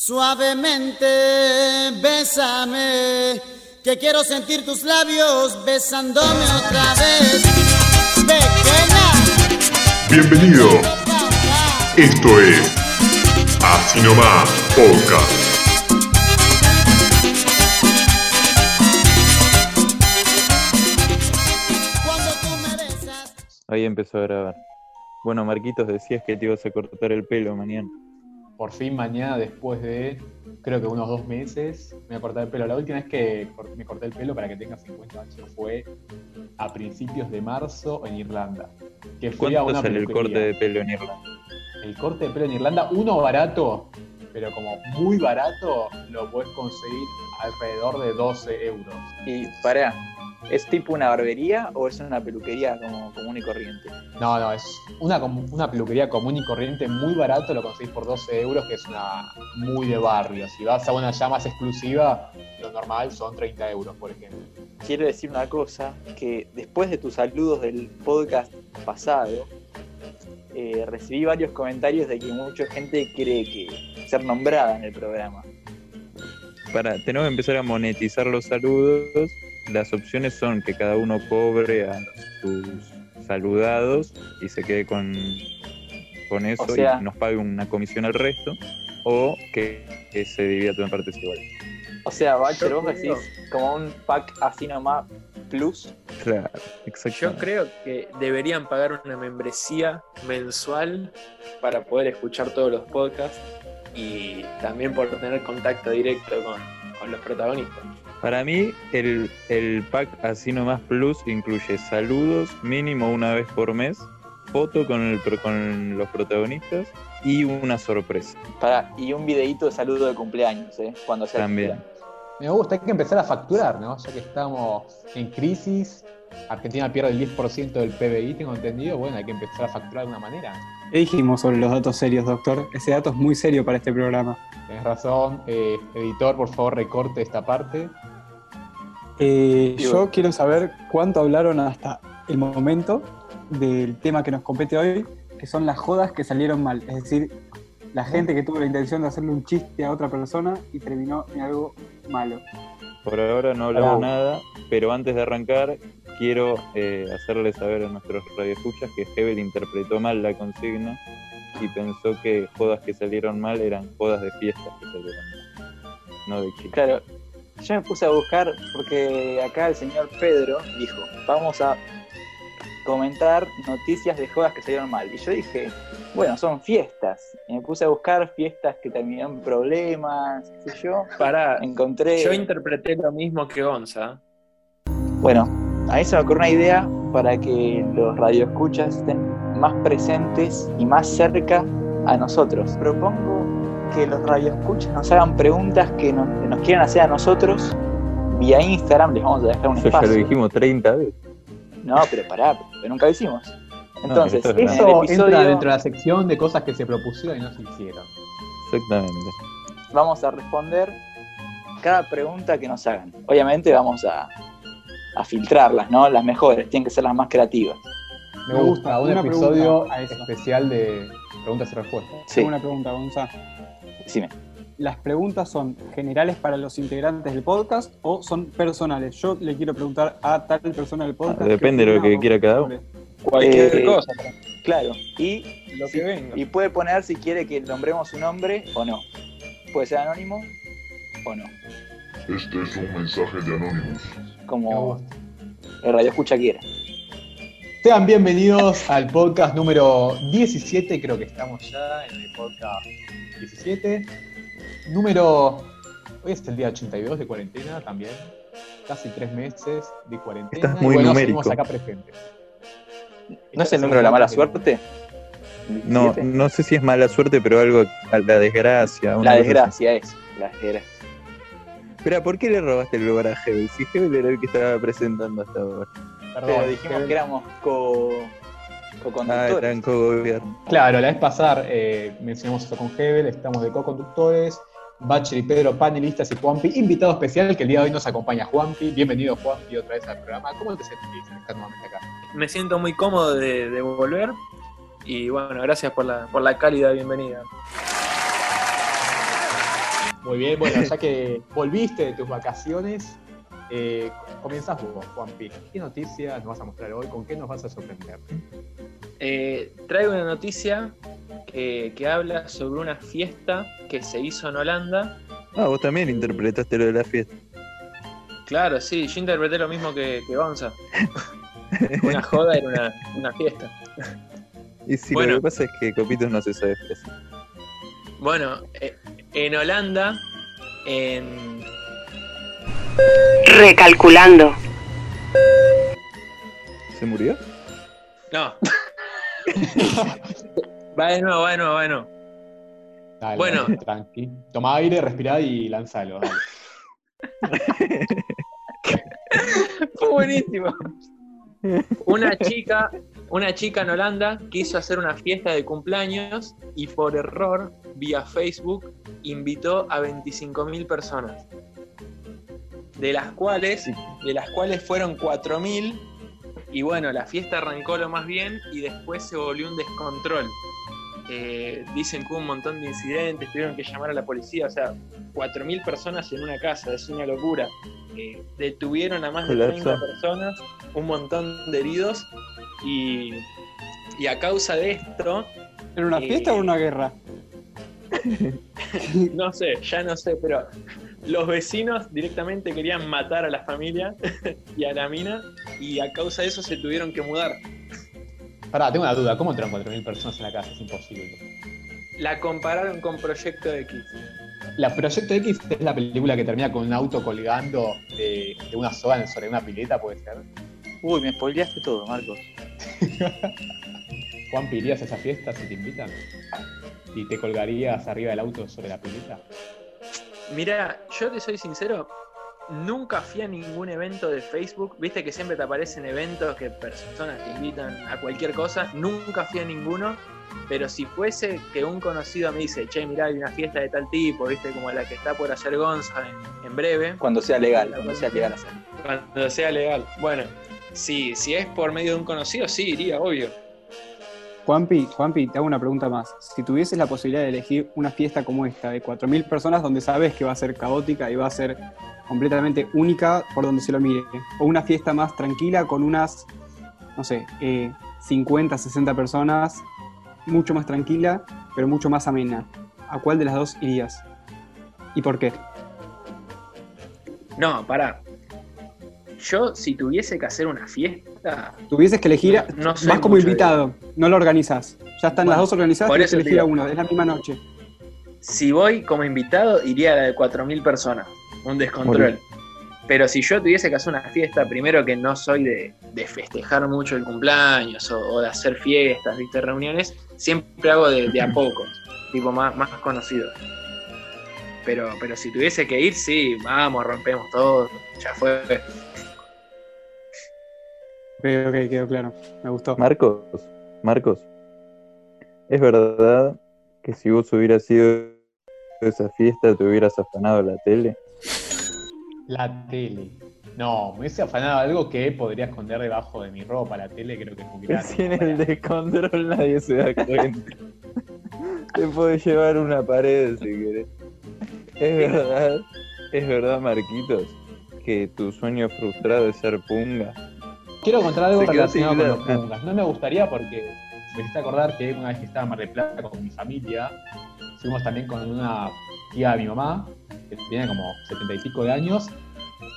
Suavemente, bésame, que quiero sentir tus labios besándome otra vez. Pequeña. Bienvenido. Esto es Así Nomás Podcast. Ahí empezó a grabar. Bueno, Marquitos, decías que te ibas a cortar el pelo mañana. Por fin mañana, después de creo que unos dos meses, me voy a cortar el pelo. La última vez que me corté el pelo para que tenga 50 años fue a principios de marzo en Irlanda. Que fui a ¿Cuánto una sale el corte de pelo en Irlanda? El corte de pelo en Irlanda, uno barato, pero como muy barato, lo puedes conseguir alrededor de 12 euros. Y pará, ¿es tipo una barbería o es una peluquería como común y corriente? No, no, es una, peluquería común y corriente, muy barato, lo conseguís por 12 euros, que es una muy de barrio. Si vas a una ya más exclusiva, lo normal son 30 euros, por ejemplo. Quiero decir una cosa, que después de tus saludos del podcast pasado, eh, recibí varios comentarios de que mucha gente quiere que ser nombrada en el programa. Para, tenemos que empezar a monetizar los saludos. Las opciones son que cada uno cobre a sus saludados y se quede con, con eso O sea- y nos pague una comisión al resto. O que, que se divida en partes iguales. O sea, Bacher, vos Yo decís como un pack así nomás plus. Claro, Yo exactamente. creo que deberían pagar una membresía mensual para poder escuchar todos los podcasts y también por tener contacto directo con, con los protagonistas. Para mí, el, el pack Así Nomás Plus incluye saludos mínimo una vez por mes, foto con, el, pro- con los protagonistas y una sorpresa. Para, y un videíto de saludo de cumpleaños, ¿eh? Cuando sea el También. Me gusta, hay que empezar a facturar, ¿no? Ya que estamos en crisis, Argentina pierde el 10% del PBI, tengo entendido, bueno, hay que empezar a facturar de una manera. ¿Qué dijimos sobre los datos serios, doctor? Ese dato es muy serio para este programa. Tenés razón, eh, editor, por favor, recorte esta parte. Eh, yo quiero saber cuánto hablaron hasta el momento del tema que nos compete hoy, que son las jodas que salieron mal. Es decir, la gente que tuvo la intención de hacerle un chiste a otra persona y terminó en algo malo. Por ahora no hablamos nada, pero antes de arrancar, quiero eh, hacerle saber a nuestros radioescuchas que Hebel interpretó mal la consigna y pensó que jodas que salieron mal eran jodas de fiestas que salieron mal, no de chicos. Claro, yo me puse a buscar porque acá el señor Pedro dijo, vamos a comentar noticias de jodas que salieron mal. Y yo dije, bueno, son fiestas. Y me puse a buscar fiestas que terminaron en problemas, qué sé yo. Para, Encontré... yo interpreté lo mismo que Gonza. Bueno, a mí se me ocurrió una idea para que los radioescuchas estén más presentes y más cerca a nosotros. Propongo que los radioescuchas nos hagan preguntas que nos, que nos quieran hacer a nosotros vía Instagram. Les vamos a dejar un Eso ya lo espacio. dijimos 30 veces. No, pero pará, pero nunca lo hicimos. Entonces, eso Eso episodio entra dentro de la sección de cosas que se propusieron y no se hicieron. Exactamente. vamos a responder cada pregunta que nos hagan. Obviamente vamos a, a filtrarlas, ¿no? Las mejores, tienen que ser las más creativas. Me Me gusta, un una episodio especial de preguntas y respuestas. Sí, Tengo una pregunta, Gonza. decime. ¿Las preguntas son generales para los integrantes del podcast o son personales? Yo le quiero preguntar a tal persona del podcast. Ah, depende de lo que quiera cada uno. Cualquier Eh, cosa, Claro, y, lo que venga. y puede poner si quiere que nombremos su nombre o no. Puede ser anónimo o no, Este es un mensaje de Anonymous. Como el radio escucha quiera. Sean bienvenidos al podcast número 17, creo que estamos ya en el podcast 17. Número. Hoy es el día 82 de cuarentena también. Casi tres meses de cuarentena. Estás muy y bueno, numérico. seguimos acá presentes. ¿No es el número de la mala suerte? No, 17. no sé si es mala suerte, pero algo la desgracia. La desgracia es. La desgracia. Espera, ¿por qué le robaste el lugar a Hebel? Si Hebel era el que estaba presentando hasta ahora. Perdón, Pero dijimos que éramos co, Ah, co-conductores. eran co-gobierno. Claro, la vez pasada eh, mencionamos esto con Hebel, estamos de co-conductores, Bacher y Pedro panelistas y Juanpi, invitado especial que el día de hoy nos acompaña Juanpi. Bienvenido Juanpi otra vez al programa. ¿Cómo te sentís estar nuevamente acá? Me siento muy cómodo de, de volver y bueno, gracias por la, por la cálida bienvenida. Muy bien, bueno, ya que volviste de tus vacaciones, eh, comienzas vos, Juanpi. ¿Qué noticias nos vas a mostrar hoy? ¿Con qué nos vas a sorprender? Eh, traigo una noticia que, que habla sobre una fiesta que se hizo en Holanda. Ah, vos también interpretaste lo de la fiesta. Claro, sí, yo interpreté lo mismo que, que Gonza. Una joda era una, una fiesta. Y si Bueno. lo que pasa es que Copitos no se sabe expresar. Bueno, eh, en Holanda, en... Recalculando. ¿Se murió? No. va de nuevo, va de nuevo, va de nuevo. Dale, Bueno. dale, tranqui. Toma aire, respirá y lánzalo. dale. Fue buenísimo. Una chica, una chica en Holanda quiso hacer una fiesta de cumpleaños y por error, vía Facebook, invitó a 25.000 personas. De las cuales, de las cuales fueron 4.000 y bueno, la fiesta arrancó lo más bien y después se volvió un descontrol. Eh, dicen que hubo un montón de incidentes, tuvieron que llamar a la policía, o sea, 4.000 personas en una casa, es una locura. Eh, detuvieron a más de Colapso. 30 personas, un montón de heridos y, y a causa de esto, ¿Era una Eh. fiesta o una guerra? no sé, ya no sé, pero los vecinos directamente querían matar a la familia y a la mina y a causa de eso se tuvieron que mudar. Pará, tengo una duda. ¿Cómo entran 4.000 personas en la casa? Es imposible. La compararon con Proyecto X. La Proyecto X es la película que termina con un auto colgando de, de una soga sobre una pileta, ¿puede ser? Uy, me spoileaste todo, Marcos. Juan, ¿irías a esa fiesta si te invitan? ¿Y te colgarías arriba del auto sobre la pileta? Mira, yo te soy sincero, nunca fui a ningún evento de Facebook. Viste que siempre te aparecen eventos que personas te invitan a cualquier cosa. Nunca fui a ninguno. Pero si fuese que un conocido me dice, che, mirá, hay una fiesta de tal tipo, viste, como la que está por hacer Gonza en, en breve, Cuando sea legal, cuando sea legal hacer. cuando sea legal. Bueno, si, si es por medio de un conocido, sí, iría, obvio. Juanpi, Juanpi, te hago una pregunta más. Si tuvieses la posibilidad de elegir una fiesta como esta, de 4.000 personas, donde sabes que va a ser caótica y va a ser completamente única por donde se lo mire, o una fiesta más tranquila con unas, no sé, eh, 50, 60 personas, mucho más tranquila, pero mucho más amena, ¿a cuál de las dos irías? ¿Y por qué? No, pará. Yo, si tuviese que hacer una fiesta, Tuvieses que elegir, no vas como de- invitado, no lo organizas. Ya están Bueno, las dos organizadas, tienes que elegir a uno, es la misma noche. si voy como invitado, iría a la de 4.000 personas. Un descontrol. Pero si yo tuviese que hacer una fiesta, primero que no soy de, de festejar mucho el cumpleaños o, o de hacer fiestas, viste, reuniones, siempre hago de, de a poco, tipo más, más conocidos. Pero, pero si tuviese que ir, sí, vamos, rompemos todo, ya fue. Ok, ok, quedó claro. Me gustó. Marcos, Marcos, ¿es verdad que si vos hubieras sido a esa fiesta te hubieras afanado la tele? La tele. No, me hubiese afanado algo que podría esconder debajo de mi ropa. La tele creo que es muy grande. Si en el descontrol nadie se da cuenta. Te puedes llevar una pared si querés. Es verdad, es verdad, Marquitos, que tu sueño frustrado es ser punga. Quiero contar algo relacionado con los pungas. No me gustaría porque me hiciste acordar que una vez que estaba en Mar del Plata con mi familia, fuimos también con una tía de mi mamá, que tiene como setenta y pico de años,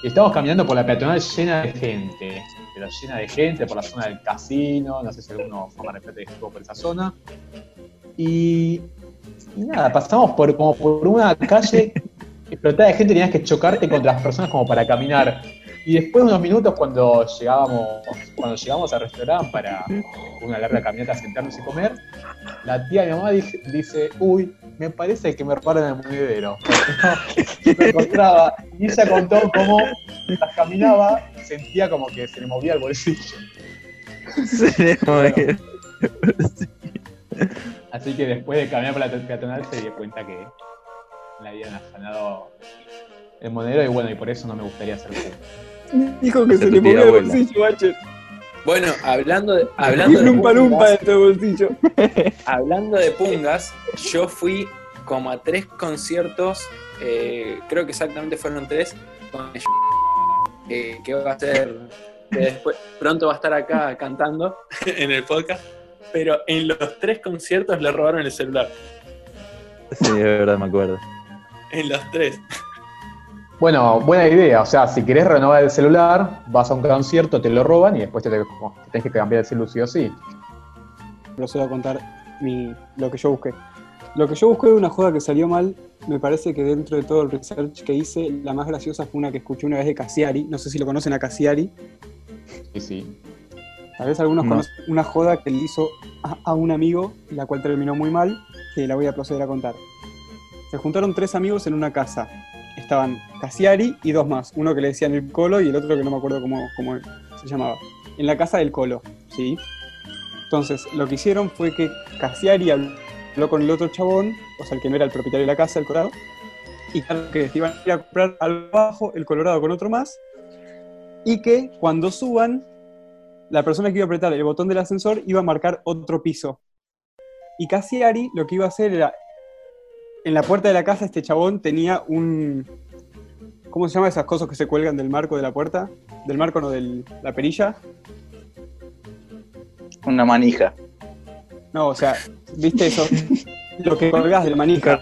y estábamos caminando por la peatonal llena de gente, pero llena de gente por la zona del casino, no sé si alguno fue a Mar del Plata y estuvo por esa zona. Y, y nada, pasamos por, como por una calle explotada de gente, tenías que chocarte contra las personas como para caminar. Y después de unos minutos cuando llegábamos, cuando llegamos al restaurante para una larga caminata sentarnos y comer, la tía de mi mamá dije- dice, uy, me parece que me robaron el monedero. No, me encontraba. Y ella contó cómo mientras caminaba sentía como que se le movía el bolsillo. Se le mueve. Así que después de caminar por la peatonal se dio cuenta que le habían afanado el monedero y bueno, y por eso no me gustaría hacer público. Dijo que se le movió el bolsillo, Bacher. Bueno, hablando de, hablando de lumpa lumpa pungas, de este bolsillo. hablando de pungas, yo fui como a tres conciertos, eh, creo que exactamente fueron tres, con eh, que va a ser, que después, pronto va a estar acá cantando en el podcast, pero en los tres conciertos le robaron el celular. Sí, de verdad me acuerdo. En los tres. Bueno, buena idea. O sea, si querés renovar el celular, vas a un concierto, te lo roban y después te, te tenés que cambiar el celular sí o sí. procedo a contar mi, lo que yo busqué. Lo que yo busqué de una joda que salió mal, me parece que dentro de todo el research que hice, la más graciosa fue una que escuché una vez de Cassiari. No sé si lo conocen a Cassiari. Sí, sí. Tal vez algunos No. conocen una joda que le hizo a, a un amigo, la cual terminó muy mal, que la voy a proceder a contar. Se juntaron tres amigos en una casa. Estaban Cassiari y dos más. Uno que le decían el Colo y el otro que no me acuerdo cómo, cómo se llamaba. En la casa del Colo, ¿sí? Entonces, lo que hicieron fue que Cassiari habló con el otro chabón, o sea, el que no era el propietario de la casa, el Colorado, y que iban a ir a comprar algo abajo, el Colorado con otro más, y que cuando suban, la persona que iba a apretar el botón del ascensor iba a marcar otro piso. Y Cassiari lo que iba a hacer era, en la puerta de la casa este chabón tenía un... ¿Cómo se llama esas cosas que se cuelgan del marco de la puerta? Del marco, no, de la perilla. Una manija. No, o sea, ¿viste eso? lo que colgás del manija.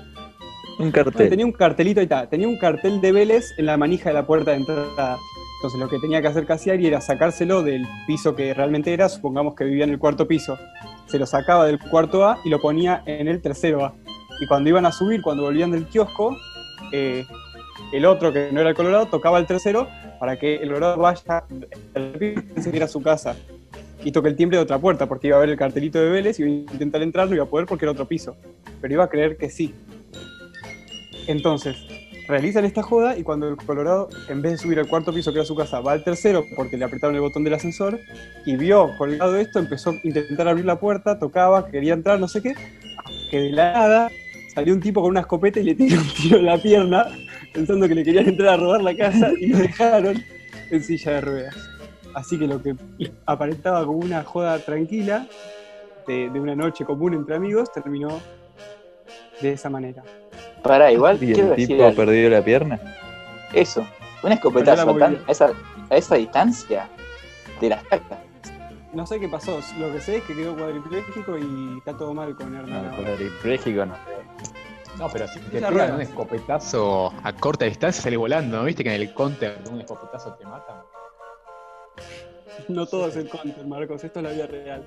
Un cartel. Tenía un cartelito, ahí está, tenía un cartel de Vélez en la manija de la puerta de entrada. Entonces lo que tenía que hacer Cassiari era sacárselo del piso que realmente era, supongamos que vivía en el cuarto piso. Se lo sacaba del cuarto A y lo ponía en el tercero A. Y cuando iban a subir, cuando volvían del kiosco, eh, el otro que no era el Colorado tocaba el tercero para que el Colorado vaya se diera a su casa. Y toque el timbre de otra puerta, porque iba a ver el cartelito de Vélez y iba a intentar entrar, no iba a poder porque era otro piso. Pero iba a creer que sí. Entonces, realizan esta joda y cuando el Colorado, en vez de subir al cuarto piso que era su casa, va al tercero porque le apretaron el botón del ascensor y vio colgado esto, empezó a intentar abrir la puerta, tocaba, quería entrar, no sé qué, que de la nada salió un tipo con una escopeta y le tiró un tiro en la pierna, pensando que le querían entrar a robar la casa y lo dejaron en silla de ruedas. Así que lo que aparentaba como una joda tranquila de, de una noche común entre amigos terminó de esa manera. Pará, igual ¿Y el tipo algo. perdió la pierna? eso. Un Perdió escopetazo tan- a esa, a esa distancia te la saca. No sé qué pasó, lo que sé es que quedó cuadripléjico y está todo mal con Hernán. No, cuadripléjico no. No, pero si te pegan un escopetazo a corta distancia sale volando, ¿no? ¿Viste que en el counter de un escopetazo te matan? No todo es el counter, Marcos, esto es la vida real.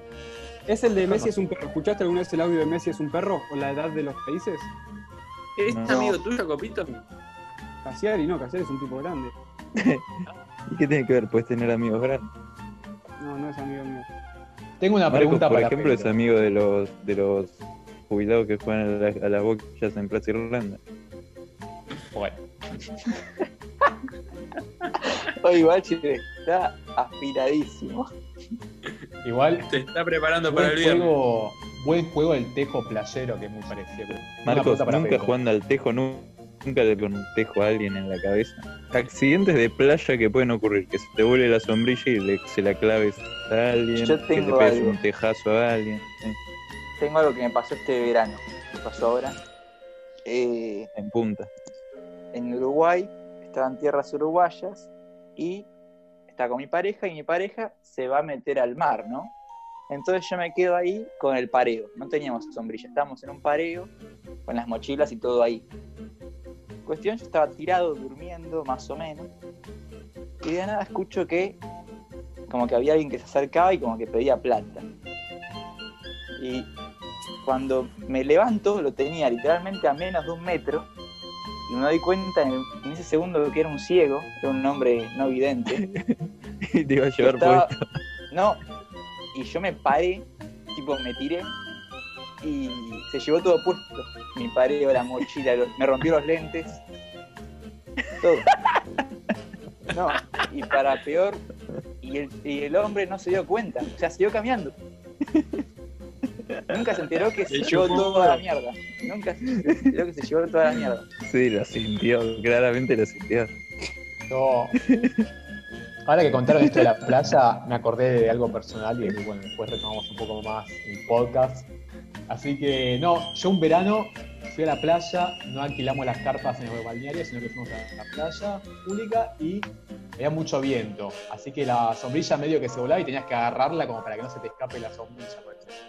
¿Es el de Messi es un perro? ¿Escuchaste alguna vez el audio de Messi es un perro? ¿O la edad de los países? ¿Es No. amigo tuyo, Copito? Cassiari no, Cassiari es un tipo grande. ¿Y qué tiene que ver? Puedes tener amigos grandes. No, no es amigo mío. Tengo una Marcos, pregunta por para ejemplo, es amigo de los de los jubilados que juegan a, la- a las bochas en Plaza Irlanda. Bueno, Hoy igual Chile está aspiradísimo. igual, Se está preparando para buen el viernes. juego, buen juego el tejo playero que es muy parecido. Marcos, nunca jugando al tejo, nu- nunca le con un tejo a alguien en la cabeza. Accidentes de playa que pueden ocurrir, que se te vuele la sombrilla y le- se la claves a alguien, Yo que te pegues un tejazo a alguien. sí, Tengo algo que me pasó este verano. Me pasó ahora. Eh, en punta. en Uruguay, estaba en tierras uruguayas y está con mi pareja y mi pareja se va a meter al mar, ¿no? Entonces yo me quedo ahí con el pareo. No teníamos sombrilla, estábamos en un pareo con las mochilas y todo ahí. Cuestión, yo estaba tirado, durmiendo, más o menos. Y de nada escucho que como que había alguien que se acercaba y como que pedía plata. Y cuando me levanto, lo tenía literalmente a menos de un metro. Y me doy cuenta en, en ese segundo que era un ciego, era un hombre no vidente. Y te iba a llevar Estaba- puesto. No, y yo me paré, tipo me tiré y se llevó todo puesto. Mi pareo, la mochila, los- me rompió los lentes. Todo. No, y para peor, y el, y el hombre no se dio cuenta, o sea, siguió caminando. Nunca se enteró que se Le llevó toda la mierda. Nunca se enteró que se llevó toda la mierda. Sí, lo sintió, claramente lo sintió. No. Ahora que contaron esto de la playa, me acordé de algo personal y bueno, después retomamos un poco más el podcast. Así que, no, yo un verano fui a la playa, no alquilamos las carpas en el balneario, sino que fuimos a la playa pública y había mucho viento. Así que la sombrilla medio que se volaba y tenías que agarrarla como para que no se te escape la sombrilla.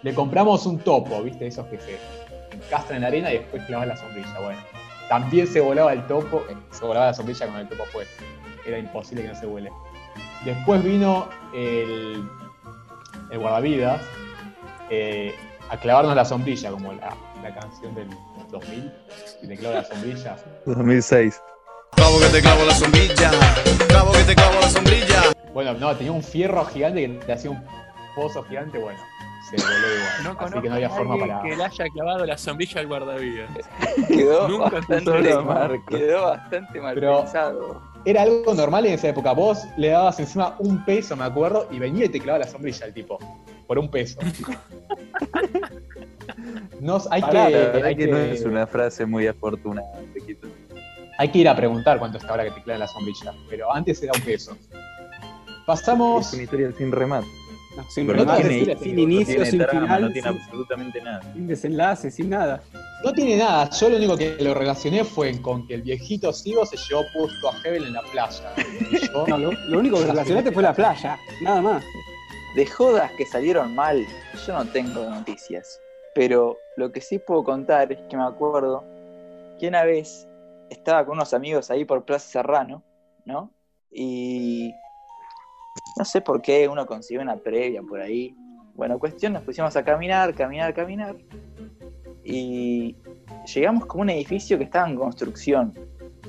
Le compramos un topo, ¿viste? Esos que se encastran en la arena y después clavan la sombrilla. Bueno, también se volaba el topo, eh, se volaba la sombrilla con el topo puesto. Era imposible que no se vuele. Después vino el, el guardavidas eh, a clavarnos la sombrilla, como la, la canción del 2000, y te clava la sombrilla. 2006. Clavo que te clavo la sombrilla, clavo que te clavo la sombrilla. Bueno, no, tenía un fierro gigante que te hacía un pozo gigante, bueno, se voló igual. No Así que no había forma para. que le haya clavado la sombrilla al guardavidas. Quedó Nunca bastante, Marco. quedó bastante mal Pero- pensado. Era algo normal en esa época. Vos le dabas encima un peso, me acuerdo, y venía y te clavaba la sombrilla el tipo. Por un peso. No, hay, Pará, que, la verdad hay, que que, no es una frase muy afortunada, Pequito. hay que ir a preguntar cuánto está ahora que te la sombrilla. Pero antes era un peso. Pasamos. Es una historia sin remate. No, sin no remate, tiene- sin, no sin No inicio, tiene sin trama, final, no tiene sin, absolutamente nada. sin desenlace, sin nada. No tiene nada. Yo lo único que lo relacioné fue con que el viejito Sigo se llevó puesto a Hebel en la playa. Y yo- No, lo, lo único que relacionaste fue la playa, nada más. De jodas que salieron mal, yo no tengo noticias. Pero lo que sí puedo contar es que me acuerdo que una vez estaba con unos amigos ahí por Plaza Serrano, ¿no? Y no sé por qué uno consiguió una previa por ahí. Bueno, cuestión, nos pusimos a caminar, caminar, caminar. Y llegamos como un edificio que estaba en construcción,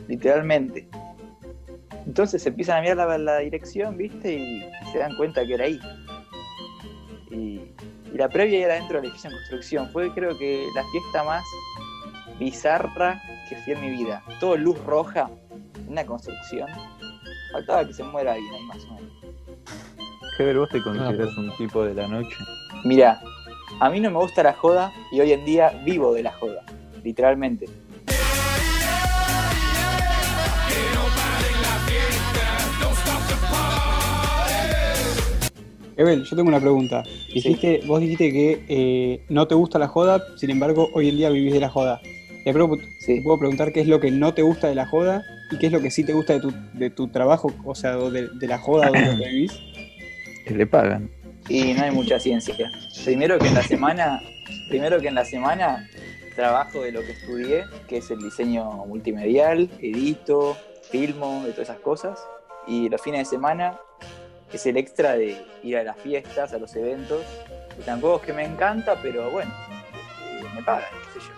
literalmente. Entonces empiezan a mirar la, la dirección, ¿viste? Y se dan cuenta que era ahí. Y, y la previa era dentro del edificio en construcción. Fue creo que la fiesta más bizarra que fui en mi vida. Todo luz roja, una construcción. Faltaba que se muera alguien ahí más o menos. Heber, ¿vos te considerás un tipo de la noche? Mira, a mí no me gusta la joda y hoy en día vivo de la joda, literalmente. Evel, yo tengo una pregunta. Dijiste, Vos dijiste que eh, no te gusta la joda, sin embargo, hoy en día vivís de la joda. Te, Sí. te puedo preguntar qué es lo que no te gusta de la joda y qué es lo que sí te gusta de tu, de tu trabajo, o sea, de la joda donde vivís. Que le pagan. Y no hay mucha ciencia. Primero que en la semana, primero que en la semana trabajo de lo que estudié, que es el diseño multimedial, edito, filmo, de todas esas cosas. Y los fines de semana es el extra de ir a las fiestas, a los eventos. Que tampoco es que me encanta, pero bueno, eh, me pagan, qué sé yo.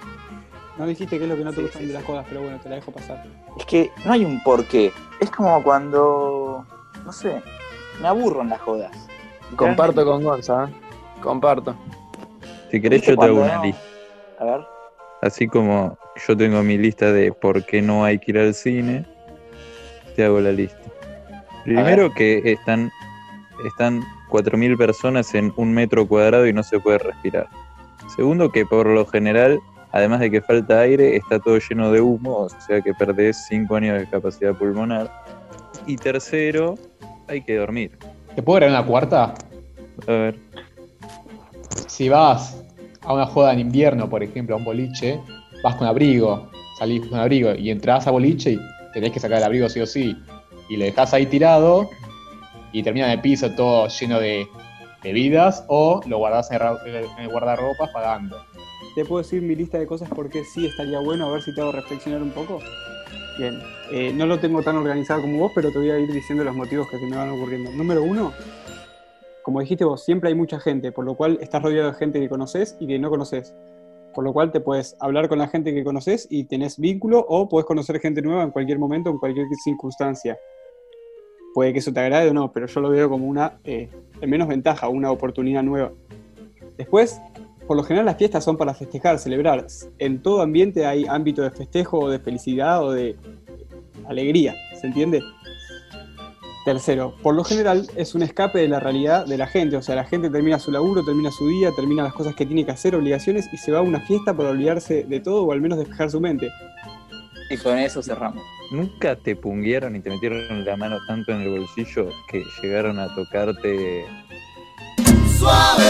No dijiste qué es lo que no te Sí, gustan sí, de las sí. jodas, pero bueno, te la dejo pasar. Es que no hay un porqué. Es como cuando, no sé, me aburro en las jodas. Comparto con Gonza, ¿eh? Comparto. Si querés, ¿Viste yo te hago una no? lista. A ver, Así como yo tengo mi lista de por qué no hay que ir al cine, te hago la lista. Primero que están, están 4.000 personas en un metro cuadrado y no se puede respirar. Segundo que por lo general, además de que falta aire, está todo lleno de humo, o sea que perdés 5 años de capacidad pulmonar. Y tercero, hay que dormir. ¿Te puedo agregar una cuarta? A ver, Si vas a una joda en invierno, por ejemplo, a un boliche, vas con abrigo, salís con abrigo y entras a boliche y tenés que sacar el abrigo sí o sí. Y le dejás ahí tirado y termina en el piso todo lleno de bebidas o lo guardás en el, guardarropas pagando. ¿Te puedo decir mi lista de cosas por qué sí estaría bueno? A ver si te hago reflexionar un poco. Bien, eh, no lo tengo tan organizado como vos, pero te voy a ir diciendo los motivos que se me van ocurriendo. Número uno, como dijiste vos, siempre hay mucha gente, por lo cual estás rodeado de gente que conoces y que no conoces. Por lo cual te puedes hablar con la gente que conoces y tenés vínculo o puedes conocer gente nueva en cualquier momento, en cualquier circunstancia. Puede que eso te agrade o no, pero yo lo veo como una, eh, al menos ventaja, una oportunidad nueva. Después, por lo general las fiestas son para festejar, celebrar. En todo ambiente hay ámbito de festejo o de felicidad o de alegría, ¿se entiende? Tercero, por lo general es un escape de la realidad de la gente, o sea, la gente termina su laburo, termina su día, termina las cosas que tiene que hacer, obligaciones, y se va a una fiesta para olvidarse de todo o al menos despejar su mente. Y con eso cerramos. ¿nunca te punguearon y te metieron la mano tanto en el bolsillo que llegaron a tocarte Suave,